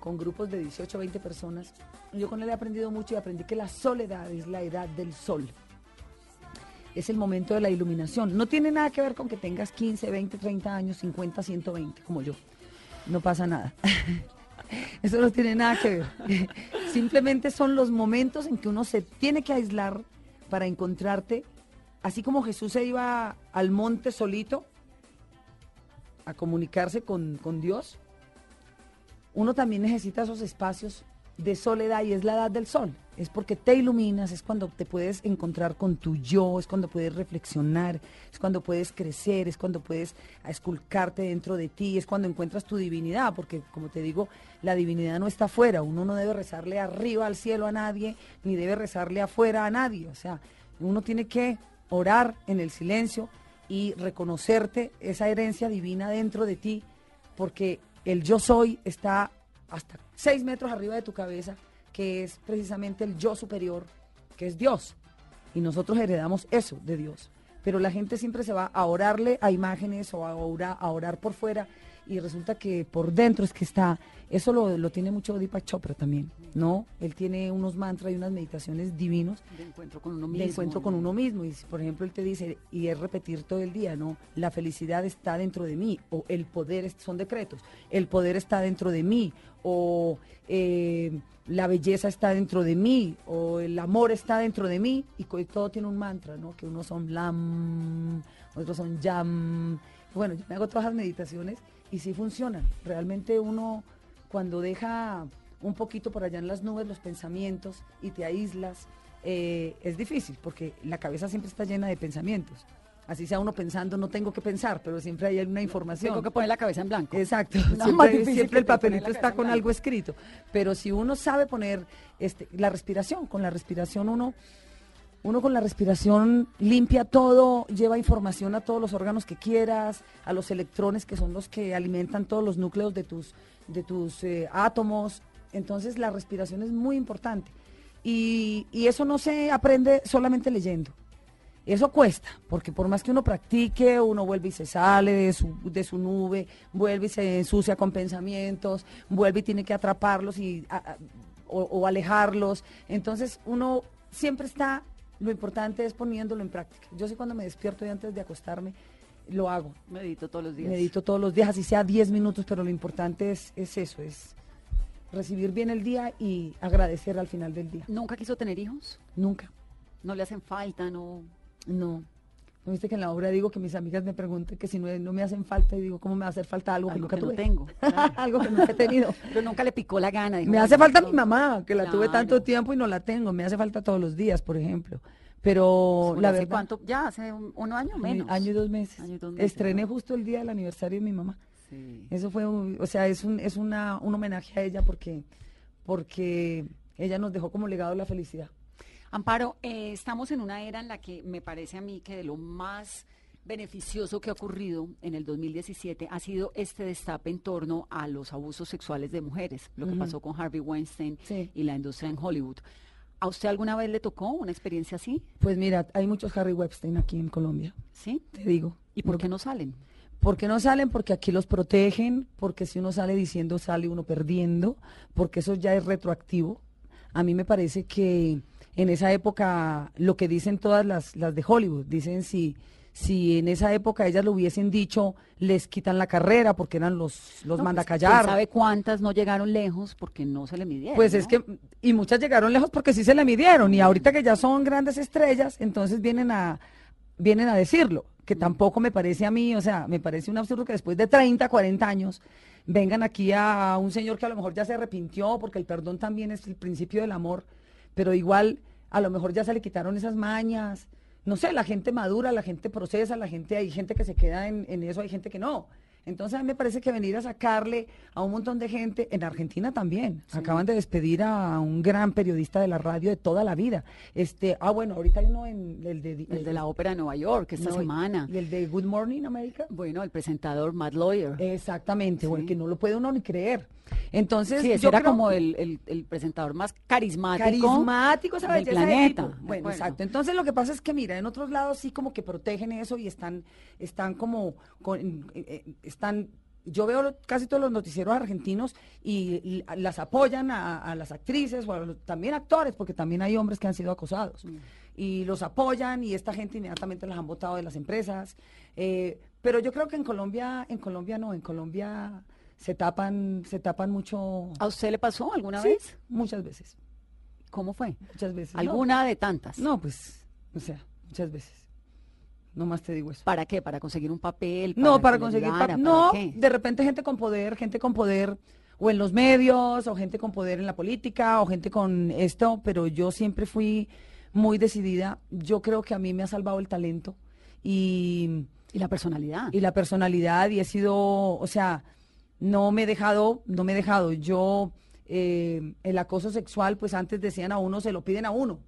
con grupos de 18 o 20 personas. Yo con él he aprendido mucho y aprendí que la soledad es la edad del sol. Es el momento de la iluminación. No tiene nada que ver con que tengas 15, 20, 30 años, 50, 120, como yo. No pasa nada. [LAUGHS] Eso no tiene nada que ver. [LAUGHS] Simplemente son los momentos en que uno se tiene que aislar para encontrarte. Así como Jesús se iba al monte solito a comunicarse con, con Dios, uno también necesita esos espacios de soledad y es la edad del sol. Es porque te iluminas, es cuando te puedes encontrar con tu yo, es cuando puedes reflexionar, es cuando puedes crecer, es cuando puedes esculcarte dentro de ti, es cuando encuentras tu divinidad, porque como te digo, la divinidad no está afuera, uno no debe rezarle arriba al cielo a nadie, ni debe rezarle afuera a nadie, o sea, uno tiene que orar en el silencio y reconocerte esa herencia divina dentro de ti, porque el yo soy está hasta seis metros arriba de tu cabeza, que es precisamente el yo superior, que es Dios. Y nosotros heredamos eso de Dios. Pero la gente siempre se va a orarle a imágenes o a orar, por fuera y resulta que por dentro es que está, eso lo, lo tiene mucho Deepak Chopra también, ¿no? Él tiene unos mantras y unas meditaciones divinos De encuentro con uno de mismo. encuentro con ¿no? uno mismo. Y por ejemplo, él te dice, y es repetir todo el día, ¿no? La felicidad está dentro de mí, o el poder, son decretos, el poder está dentro de mí, o eh, la belleza está dentro de mí, o el amor está dentro de mí, y todo tiene un mantra, ¿no? Que unos son lam, otros son yam. Bueno, yo me hago todas las meditaciones y sí funcionan. Realmente uno, cuando deja un poquito por allá en las nubes los pensamientos y te aíslas, eh, es difícil porque la cabeza siempre está llena de pensamientos. Así sea uno pensando, no tengo que pensar, pero siempre hay una información. Tengo que poner la cabeza en blanco. Exacto, [LAUGHS] siempre, el papelito está con algo escrito. Pero si uno sabe poner este, la respiración, con la respiración uno, uno con la respiración limpia todo, lleva información a todos los órganos que quieras, a los electrones que son los que alimentan todos los núcleos de tus, de tus eh, átomos. Entonces la respiración es muy importante. Y, eso no se aprende solamente leyendo. Eso cuesta, porque por más que uno practique, uno vuelve y se sale de su, de su nube, vuelve y se ensucia con pensamientos, vuelve y tiene que atraparlos y, o alejarlos. Entonces uno siempre está, lo importante es poniéndolo en práctica. Yo sé cuando me despierto y antes de acostarme, lo hago. Medito todos los días. Medito todos los días, así sea 10 minutos, pero lo importante es, es eso, es recibir bien el día y agradecer al final del día. ¿Nunca quiso tener hijos? Nunca. ¿No le hacen falta? ¿No? No. ¿No viste que en la obra digo que mis amigas me preguntan que si no, no me hacen falta y digo, ¿cómo me va a hacer falta algo, Algo que que nunca no tuve? tengo, [LAUGHS] claro. algo que nunca he tenido. [LAUGHS] Pero nunca le picó la gana. dijo, me "Ay, hace no, falta no". mi mamá, que la tuve tanto tiempo y no la tengo. Me hace falta todos los días, por ejemplo. Pero la ¿hace verdad, cuánto? Ya, hace un, un año menos. año y dos meses. Año y dos meses, Estrené ¿no? justo el día del aniversario de mi mamá. Sí. Eso fue, o sea, es un, es una, un homenaje a ella porque, porque ella nos dejó como legado la felicidad. Amparo, eh, estamos en una era en la que me parece a mí que de lo más beneficioso que ha ocurrido en el 2017 ha sido este destape en torno a los abusos sexuales de mujeres, lo que pasó con Harvey Weinstein Sí. y la industria en Hollywood. ¿A usted alguna vez le tocó una experiencia así? Pues mira, hay muchos Harry Weinstein aquí en Colombia, ¿Sí? te digo. ¿Y por qué no salen? ¿Por qué no salen? Porque aquí los protegen, porque si uno sale diciendo sale uno perdiendo, porque eso ya es retroactivo. A mí me parece que en esa época lo que dicen todas las, las de Hollywood, dicen si, si en esa época ellas lo hubiesen dicho, les quitan la carrera porque eran los, los No, manda a pues, ¿quién callar. ¿Sabe cuántas no llegaron lejos porque no se le midieron? Pues es que, y muchas llegaron lejos porque sí se le midieron, y ahorita que ya son grandes estrellas, entonces vienen a, vienen a decirlo, que tampoco me parece a mí, o sea, me parece un absurdo que después de 30, 40 años vengan aquí a un señor que a lo mejor ya se arrepintió, porque el perdón también es el principio del amor, pero igual a lo mejor ya se le quitaron esas mañas, no sé, la gente madura, la gente procesa, la gente, hay gente que se queda en, en eso, hay gente que no. Entonces a mí me parece que venir a sacarle a un montón de gente, en Argentina también, acaban de despedir a un gran periodista de la radio de toda la vida. Este, ah bueno, ahorita hay uno en el de, El de la ópera de Nueva York esta no, semana. Y el de Good Morning America. Bueno, el presentador Matt Lawyer. Exactamente, Sí. bueno, que no lo puede uno ni creer. Entonces, sí, ese yo era creo- como el, el- el presentador más carismático, carismático del planeta. de Bueno, exacto. Entonces lo que pasa es que mira, en otros lados sí como que protegen eso y están, están como, con- eh, eh, están. Yo veo casi todos los noticieros argentinos y, y las apoyan a, a las actrices o a los- también actores, porque también hay hombres que han sido acosados. Y los apoyan y esta gente inmediatamente las han votado de las empresas. Eh, pero yo creo que en Colombia, en Colombia no, en Colombia se tapan, se tapan mucho. ¿A usted le pasó alguna Sí, vez? Muchas veces. ¿Cómo fue? Muchas veces. No, ¿Alguna de tantas? no, pues, o sea, muchas veces. No más te digo eso. ¿Para qué? ¿Para conseguir un papel? No, para conseguir. no, qué? de repente gente con poder, gente con poder, o en los medios, o gente con poder en la política, o gente con esto, pero yo siempre fui muy decidida. Yo creo que a mí me ha salvado el talento y, Y la personalidad. y la personalidad, y he sido, o sea, no me he dejado, no me he dejado. Yo, eh, el acoso sexual, pues antes decían a uno, se lo piden a uno.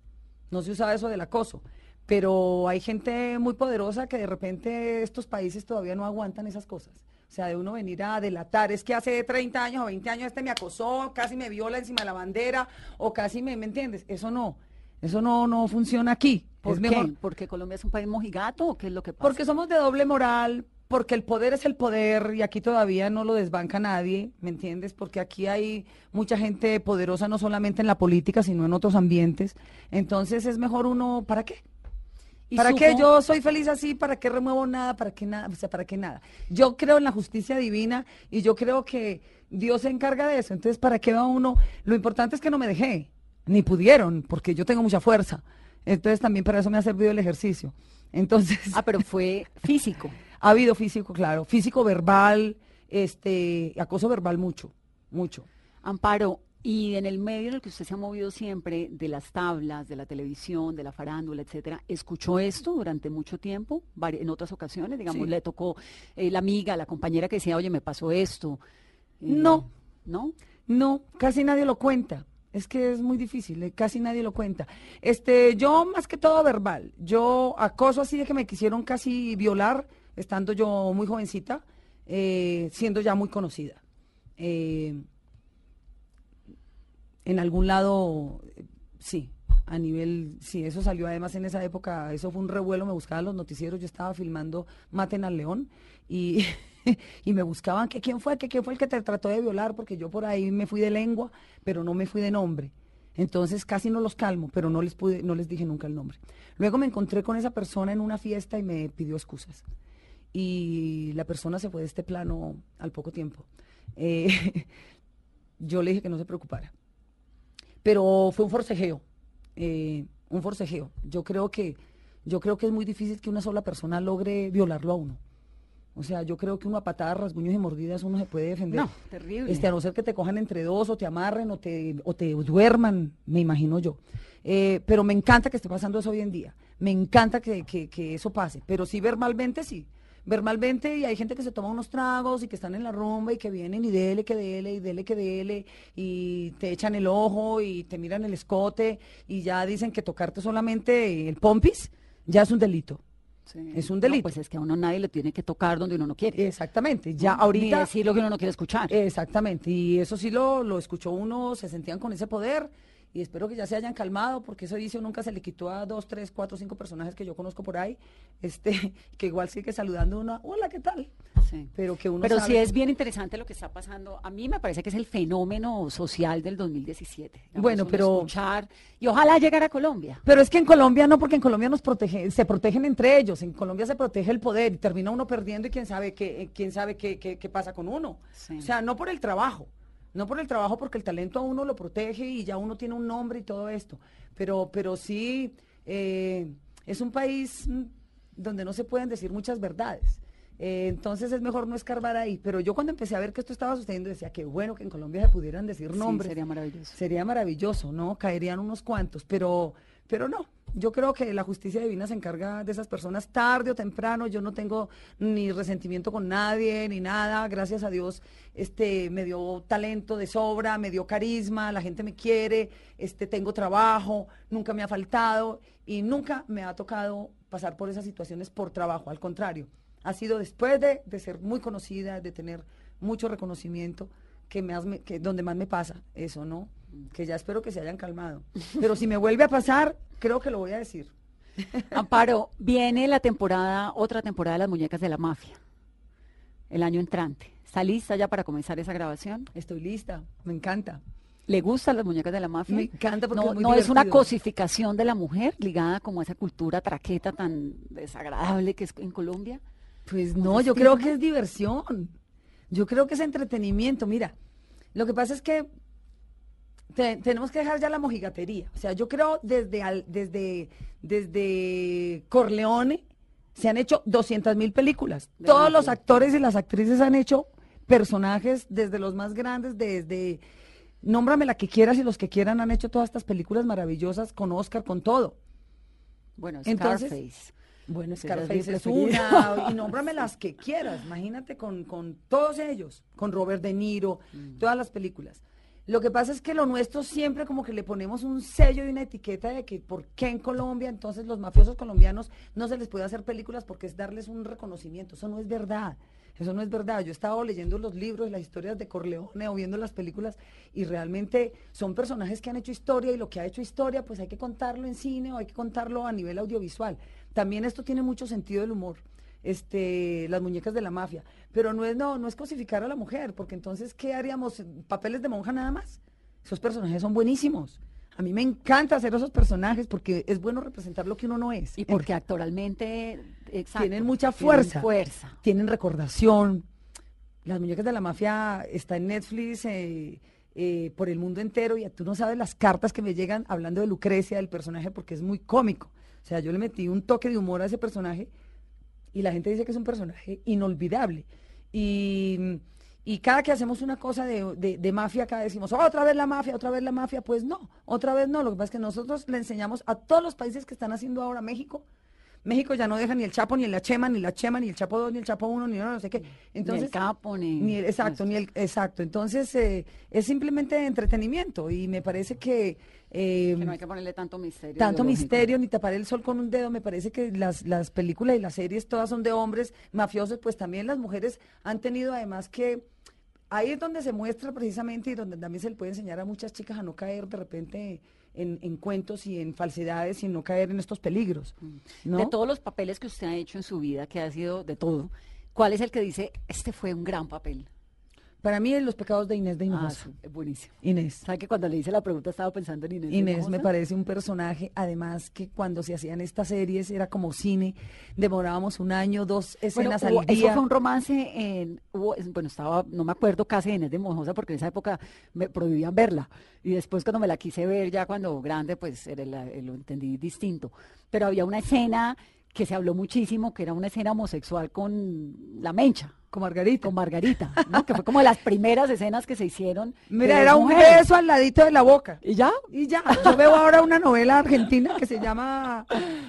No se usaba eso del acoso. Pero hay gente muy poderosa que de repente estos países todavía no aguantan esas cosas. O sea, de uno venir a delatar, es que hace 30 años o 20 años este me acosó, casi me viola encima de la bandera, o casi me, ¿me entiendes? Eso no, eso no, no funciona aquí. ¿Por es qué? mejor, ¿Porque Colombia es un país mojigato o qué es lo que pasa? porque somos de doble moral, porque el poder es el poder y aquí todavía no lo desbanca nadie, ¿me entiendes? Porque aquí hay mucha gente poderosa no solamente en la política, sino en otros ambientes. Entonces es mejor uno, ¿para qué? ¿Para qué yo soy feliz así? ¿Para qué remuevo nada? ¿Para qué nada? O sea, ¿para qué nada? Yo creo en la justicia divina y yo creo que Dios se encarga de eso. Entonces, ¿para qué va uno? Lo importante es que no me dejé, ni pudieron, porque yo tengo mucha fuerza. Entonces, también para eso me ha servido el ejercicio. Entonces, Ah, pero fue [LAUGHS] físico. Ha habido físico, claro, físico, verbal, este, acoso verbal mucho, mucho. Amparo, y en el medio en el que usted se ha movido siempre, de las tablas, de la televisión, de la farándula, etcétera, ¿escuchó esto durante mucho tiempo? En otras ocasiones, digamos, Sí. le tocó eh, la amiga, la compañera que decía, oye, me pasó esto. Eh, No. ¿No? No, casi nadie lo cuenta. Es que es muy difícil, eh, casi nadie lo cuenta. Este, yo más que todo verbal. Yo acoso así de que me quisieron casi violar, estando yo muy jovencita, eh, siendo ya muy conocida. Eh, en algún lado, sí, a nivel, sí, eso salió además en esa época, eso fue un revuelo, me buscaban los noticieros, yo estaba filmando Maten al León y, [LAUGHS] y me buscaban que quién fue, que quién fue el que te trató de violar, porque yo por ahí me fui de lengua, pero no me fui de nombre. Entonces casi no los calmo, pero no les pude, no les dije nunca el nombre. Luego me encontré con esa persona en una fiesta y me pidió excusas. Y la persona se fue de este plano al poco tiempo. Eh, [LAUGHS] yo le dije que no se preocupara pero fue un forcejeo, eh, un forcejeo. Yo creo que, yo creo que es muy difícil que una sola persona logre violarlo a uno. O sea, yo creo que uno a patadas, rasguños y mordidas uno se puede defender. No, terrible. Este, a no ser que te cojan entre dos o te amarren o te, o te duerman, me imagino yo. Eh, pero me encanta que esté pasando eso hoy en día. Me encanta que, que- que eso pase. Pero sí verbalmente, sí. Verbalmente, y hay gente que se toma unos tragos y que están en la rumba y que vienen y dele, que dele, y dele, que dele, y te echan el ojo y te miran el escote y ya dicen que tocarte solamente el pompis ya es un delito. Sí. Es un No, delito. pues es que a uno nadie le tiene que tocar donde uno no quiere. Exactamente. Ya Ni ahorita. Eh, decir lo que uno no quiere escuchar. Exactamente, y eso sí lo, lo escuchó uno, se sentían con ese poder y espero que ya se hayan calmado porque ese vicio nunca se le quitó a dos, tres, cuatro, cinco personajes que yo conozco por ahí, este, [LAUGHS] que igual sigue saludando a uno, hola, ¿qué tal? Sí. Pero que uno Pero sabe sí es bien interesante lo que está pasando. A mí me parece que es el fenómeno social del 2017. digamos, Bueno, pero- Escuchar, y ojalá llegar a Colombia. Pero es que en Colombia no, porque en Colombia nos protege, se protegen entre ellos, en Colombia se protege el poder y termina uno perdiendo y quién sabe qué, eh, quién sabe qué, qué- qué pasa con uno. Sí. O sea, no por el trabajo, no por el trabajo porque el talento a uno lo protege y ya uno tiene un nombre y todo esto, pero, pero sí eh, es un país mm, donde no se pueden decir muchas verdades. Eh, entonces es mejor no escarbar ahí. Pero yo cuando empecé a ver que esto estaba sucediendo decía que bueno que en Colombia se pudieran decir Sí, nombres. sería maravilloso. Sería maravilloso, ¿no? Caerían unos cuantos, pero, pero no, Yo creo que la justicia divina se encarga de esas personas tarde o temprano. Yo no tengo ni resentimiento con nadie ni nada. Gracias a Dios, este, me dio talento de sobra, me dio carisma, la gente me quiere, este, tengo trabajo, nunca me ha faltado y nunca me ha tocado pasar por esas situaciones por trabajo. Al contrario, ha sido después de, de ser muy conocida, de tener mucho reconocimiento, que, me que donde más me pasa eso, ¿no? Que ya espero que se hayan calmado. Pero si me vuelve a pasar, creo que lo voy a decir. [LAUGHS] Amparo, viene la temporada, otra temporada de las muñecas de la mafia, el año entrante. ¿Está lista ya para comenzar esa grabación? Estoy lista, me encanta. ¿Le gustan las muñecas de la mafia? Me encanta porque no, es muy no es una cosificación de la mujer ligada como a esa cultura traqueta tan desagradable que es en Colombia. Pues ¿Cómo no, yo creo que es diversión. Yo creo que es entretenimiento. Mira, lo que pasa es que te- tenemos que dejar ya la mojigatería. O sea, yo creo desde, al- desde, desde Corleone se han hecho 200 mil películas. De Todos los actores y las actrices han hecho personajes desde los más grandes, desde... Nómbrame la que quieras y los que quieran han hecho todas estas películas maravillosas con Oscar, con todo. Bueno, Entonces, Scarface. Bueno, Esa es mi Scarface es una, y nómbrame las que quieras, imagínate con, con todos ellos, con Robert De Niro, [LAUGHS] todas las películas. Lo que pasa es que lo nuestro siempre como que le ponemos un sello y una etiqueta de que por qué en Colombia entonces los mafiosos colombianos no se les puede hacer películas porque es darles un reconocimiento. Eso no es verdad. Eso no es verdad. Yo he estado leyendo los libros, las historias de Corleone o viendo las películas y realmente son personajes que han hecho historia y lo que ha hecho historia pues hay que contarlo en cine o hay que contarlo a nivel audiovisual. También esto tiene mucho sentido del humor. Este, las muñecas de la mafia, pero no es no, no es cosificar a la mujer, porque entonces ¿qué haríamos? Papeles de monja nada más. Esos personajes son buenísimos. A mí me encanta hacer esos personajes porque es bueno representar lo que uno no es. Y porque actoralmente exacto, tienen mucha tienen fuerza. fuerza. Tienen recordación. Las muñecas de la mafia está en Netflix eh, eh, por el mundo entero y tú no sabes las cartas que me llegan hablando de Lucrecia, del personaje, porque es muy cómico. O sea, yo le metí un toque de humor a ese personaje y la gente dice que es un personaje inolvidable. Y, y cada que hacemos una cosa de, de- de mafia, acá decimos, otra vez la mafia, otra vez la mafia. Pues no, otra vez no. Lo que pasa es que nosotros le enseñamos a todos los países que están haciendo ahora México. México ya no deja ni el Chapo, ni la Chema, ni la Chema, ni el Chapo 2, ni el Chapo 1, ni no, no sé qué. Entonces, ni el capo, ni... ni el- exacto, ni el, exacto. Entonces, eh, es simplemente entretenimiento y me parece que... eh, Que no hay que ponerle tanto misterio. tanto ideológico. misterio ni tapar el sol con un dedo. Me parece que las, las películas y las series todas son de hombres mafiosos, pues también las mujeres han tenido además que... Ahí es donde se muestra precisamente y donde también se le puede enseñar a muchas chicas a no caer de repente en, en cuentos y en falsedades y no caer en estos peligros. ¿no? De todos los papeles que usted ha hecho en su vida, que ha sido de todo, ¿cuál es el que dice, este fue un gran papel? Para mí es Los pecados de Inés de Ah, Hinojosa. sí, buenísimo. Inés. ¿Sabe que cuando le hice la pregunta estaba pensando en Inés? de Inés Hinojosa? me parece un personaje, además que cuando se hacían estas series era como cine, demorábamos un año, dos Bueno, escenas hubo- al eso día. fue un romance en, hubo- bueno, estaba, no me acuerdo casi de Inés de Mojosa porque en esa época me prohibían verla. Y después cuando me la quise ver ya cuando grande, pues era la- eh, lo entendí distinto. Pero había una escena que se habló muchísimo, que era una escena homosexual con la mencha. Con Margarita. Con Margarita, ¿no? que fue como de las primeras escenas que se hicieron. Mira, era un mujeres. beso al ladito de la boca. ¿Y ya? Y ya, yo veo ahora una novela argentina que se llama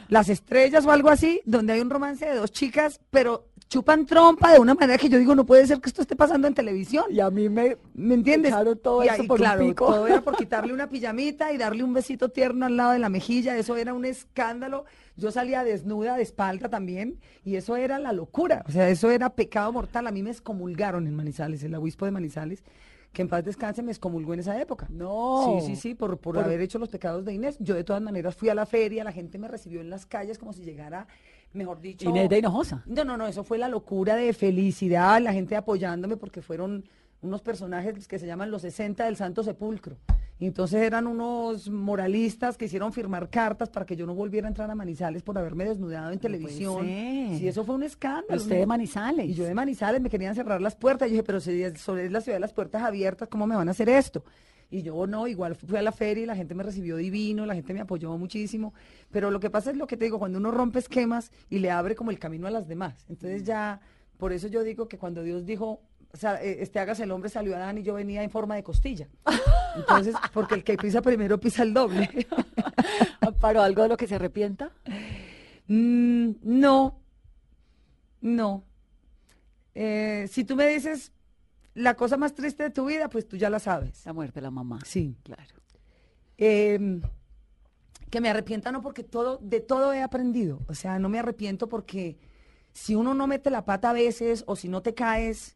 Las Estrellas o algo así, donde hay un romance de dos chicas, pero chupan trompa de una manera que yo digo, no puede ser que esto esté pasando en televisión. Y a mí me... ¿Me entiendes? echaron todo y eso por un claro, pico. todo era por [LAUGHS] quitarle una pijamita y darle un besito tierno al lado de la mejilla, eso era un escándalo. Yo salía desnuda de espalda también y eso era la locura, o sea, eso era pecado mortal. A mí me excomulgaron en Manizales, el obispo de Manizales, que en paz descanse, me excomulgó en esa época. No. Sí, sí, sí, por, por, Por- haber hecho los pecados de Inés. Yo de todas maneras fui a la feria, la gente me recibió en las calles como si llegara, mejor dicho... Inés de Hinojosa. No, no, no, eso fue la locura de felicidad, la gente apoyándome porque fueron unos personajes que se llaman los 60 del Santo Sepulcro. Y entonces eran unos moralistas que hicieron firmar cartas para que yo no volviera a entrar a Manizales por haberme desnudado en televisión. Sí, eso fue un escándalo. Usted de Manizales. Y yo de Manizales me querían cerrar las puertas. Yo dije, pero si es la ciudad de las puertas abiertas, ¿cómo me van a hacer esto? Y yo no, igual fui a la feria y la gente me recibió divino, la gente me apoyó muchísimo. Pero lo que pasa es lo que te digo, cuando uno rompe esquemas y le abre como el camino a las demás. Entonces ya, por eso yo digo que cuando Dios dijo, o sea, eh, este hagas el hombre salió Adán y yo venía en forma de costilla. [LAUGHS] Entonces, porque el que pisa primero pisa el doble. [LAUGHS] Amparo, ¿algo de lo que se arrepienta? Mm, no, no. Eh, si tú me dices la cosa más triste de tu vida, pues tú ya la sabes. La muerte de la mamá. Sí. Claro. Eh, que me arrepienta no porque todo, de todo he aprendido. O sea, no me arrepiento porque si uno no mete la pata a veces o si no te caes,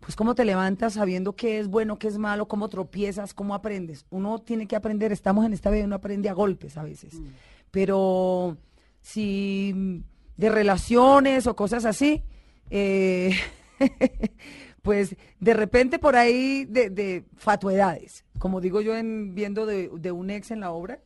pues cómo te levantas sabiendo qué es bueno, qué es malo, cómo tropiezas, cómo aprendes. Uno tiene que aprender, estamos en esta vida, uno aprende a golpes a veces. Pero si mm, de relaciones o cosas así, eh, [LAUGHS] pues de repente por ahí de, de fatuedades, como digo yo en viendo de, de un ex en la obra,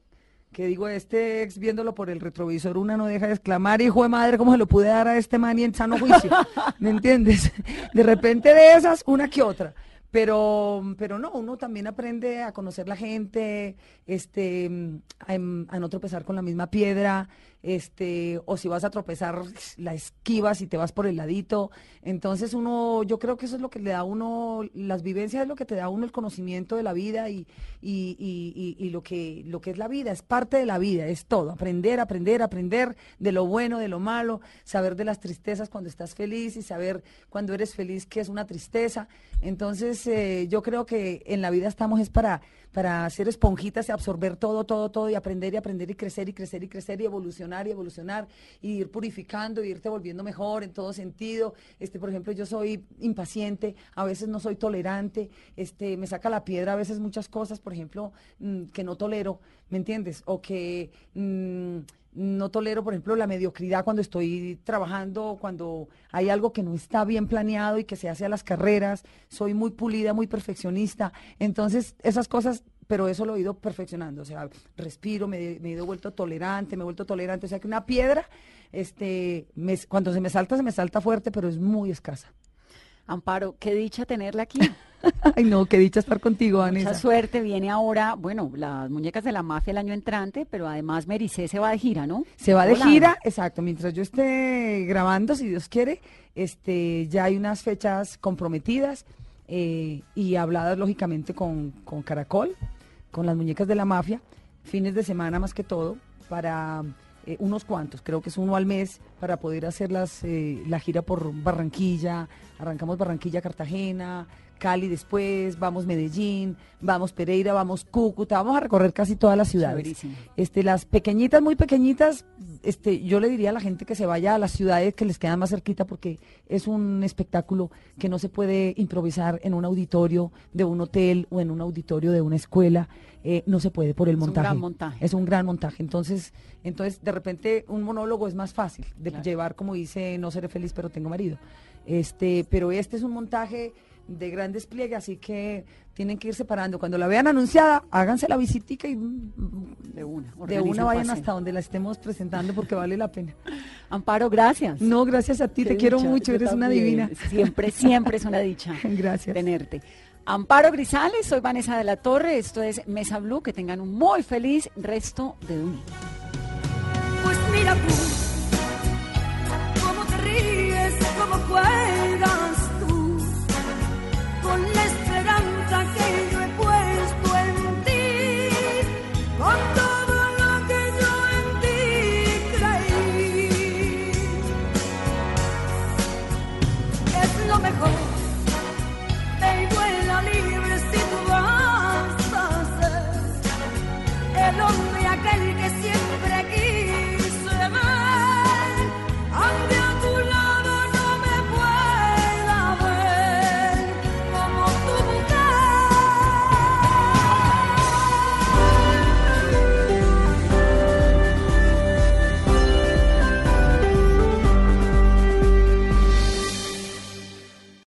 que digo, este ex viéndolo por el retrovisor, una no deja de exclamar, hijo de madre, ¿cómo se lo pude dar a este man y en sano juicio? ¿Me entiendes? [LAUGHS] De repente de esas, una que otra. Pero, pero no, uno también aprende a conocer la gente, este, a, em- a no tropezar con la misma piedra, este, o si vas a tropezar, la esquivas y te vas por el ladito. Entonces uno, yo creo que eso es lo que le da a uno, las vivencias es lo que te da a uno el conocimiento de la vida y, y, y, lo que, lo que es la vida, es parte de la vida, es todo. Aprender, aprender, aprender de lo bueno, de lo malo, saber de las tristezas cuando estás feliz y saber cuando eres feliz que es una tristeza. Entonces, eh, yo creo que en la vida estamos es para, para ser esponjitas y absorber todo, todo, todo y aprender y aprender y crecer y crecer y crecer y evolucionar y evolucionar y ir purificando y irte volviendo mejor en todo sentido. Este, por ejemplo, yo soy impaciente, a veces no soy tolerante, este, me saca la piedra a veces muchas cosas, por ejemplo, mm, que no tolero, ¿me entiendes? O que mm, no tolero, por ejemplo, la mediocridad cuando estoy trabajando, cuando hay algo que no está bien planeado y que se hace a las carreras. Soy muy pulida, muy perfeccionista. Entonces, esas cosas, pero eso lo he ido perfeccionando. O sea, respiro, me, me he ido vuelto tolerante, me he vuelto tolerante. O sea, que una piedra, este, me- cuando se me salta, se me salta fuerte, pero es muy escasa. Amparo, qué dicha tenerla aquí. [LAUGHS] Ay, no, qué dicha estar contigo, Mucha Vanessa. suerte. Viene ahora, bueno, las muñecas de la mafia el año entrante, pero además Mericé se va de gira, ¿no? Se va de Hola. gira, exacto, mientras yo esté grabando, si Dios quiere, este, ya hay unas fechas comprometidas eh, y habladas lógicamente con, con Caracol, con las muñecas de la mafia, fines de semana más que todo, para eh, unos cuantos, creo que es uno al mes, para poder hacer las, eh, la gira por Barranquilla, arrancamos Barranquilla, Cartagena, Cali después, vamos Medellín, vamos Pereira, vamos Cúcuta, vamos a recorrer casi todas las ciudades. Chéverísimo. Este, las pequeñitas, muy pequeñitas, este, yo le diría a la gente que se vaya a las ciudades que les quedan más cerquita porque es un espectáculo que no se puede improvisar en un auditorio de un hotel o en un auditorio de una escuela. eh, no se puede por el Es un montaje. gran montaje. Es un gran montaje. Entonces, entonces de repente un monólogo es más fácil de Claro. llevar, como dice, no seré feliz, pero tengo marido. Este, pero este es un montaje de gran despliegue, así que tienen que ir separando. Cuando la vean anunciada, háganse la visitica y mm, De una. de una vayan hasta donde la estemos presentando porque vale la pena. [LAUGHS] Amparo, gracias. No, gracias a ti, Qué te quiero dicha, mucho, yo eres una divina. Siempre, siempre es una [LAUGHS] dicha. Gracias. Tenerte. Amparo Grisales, soy Vanessa de la Torre, esto es Mesa Blue, que tengan un muy feliz resto de domingo.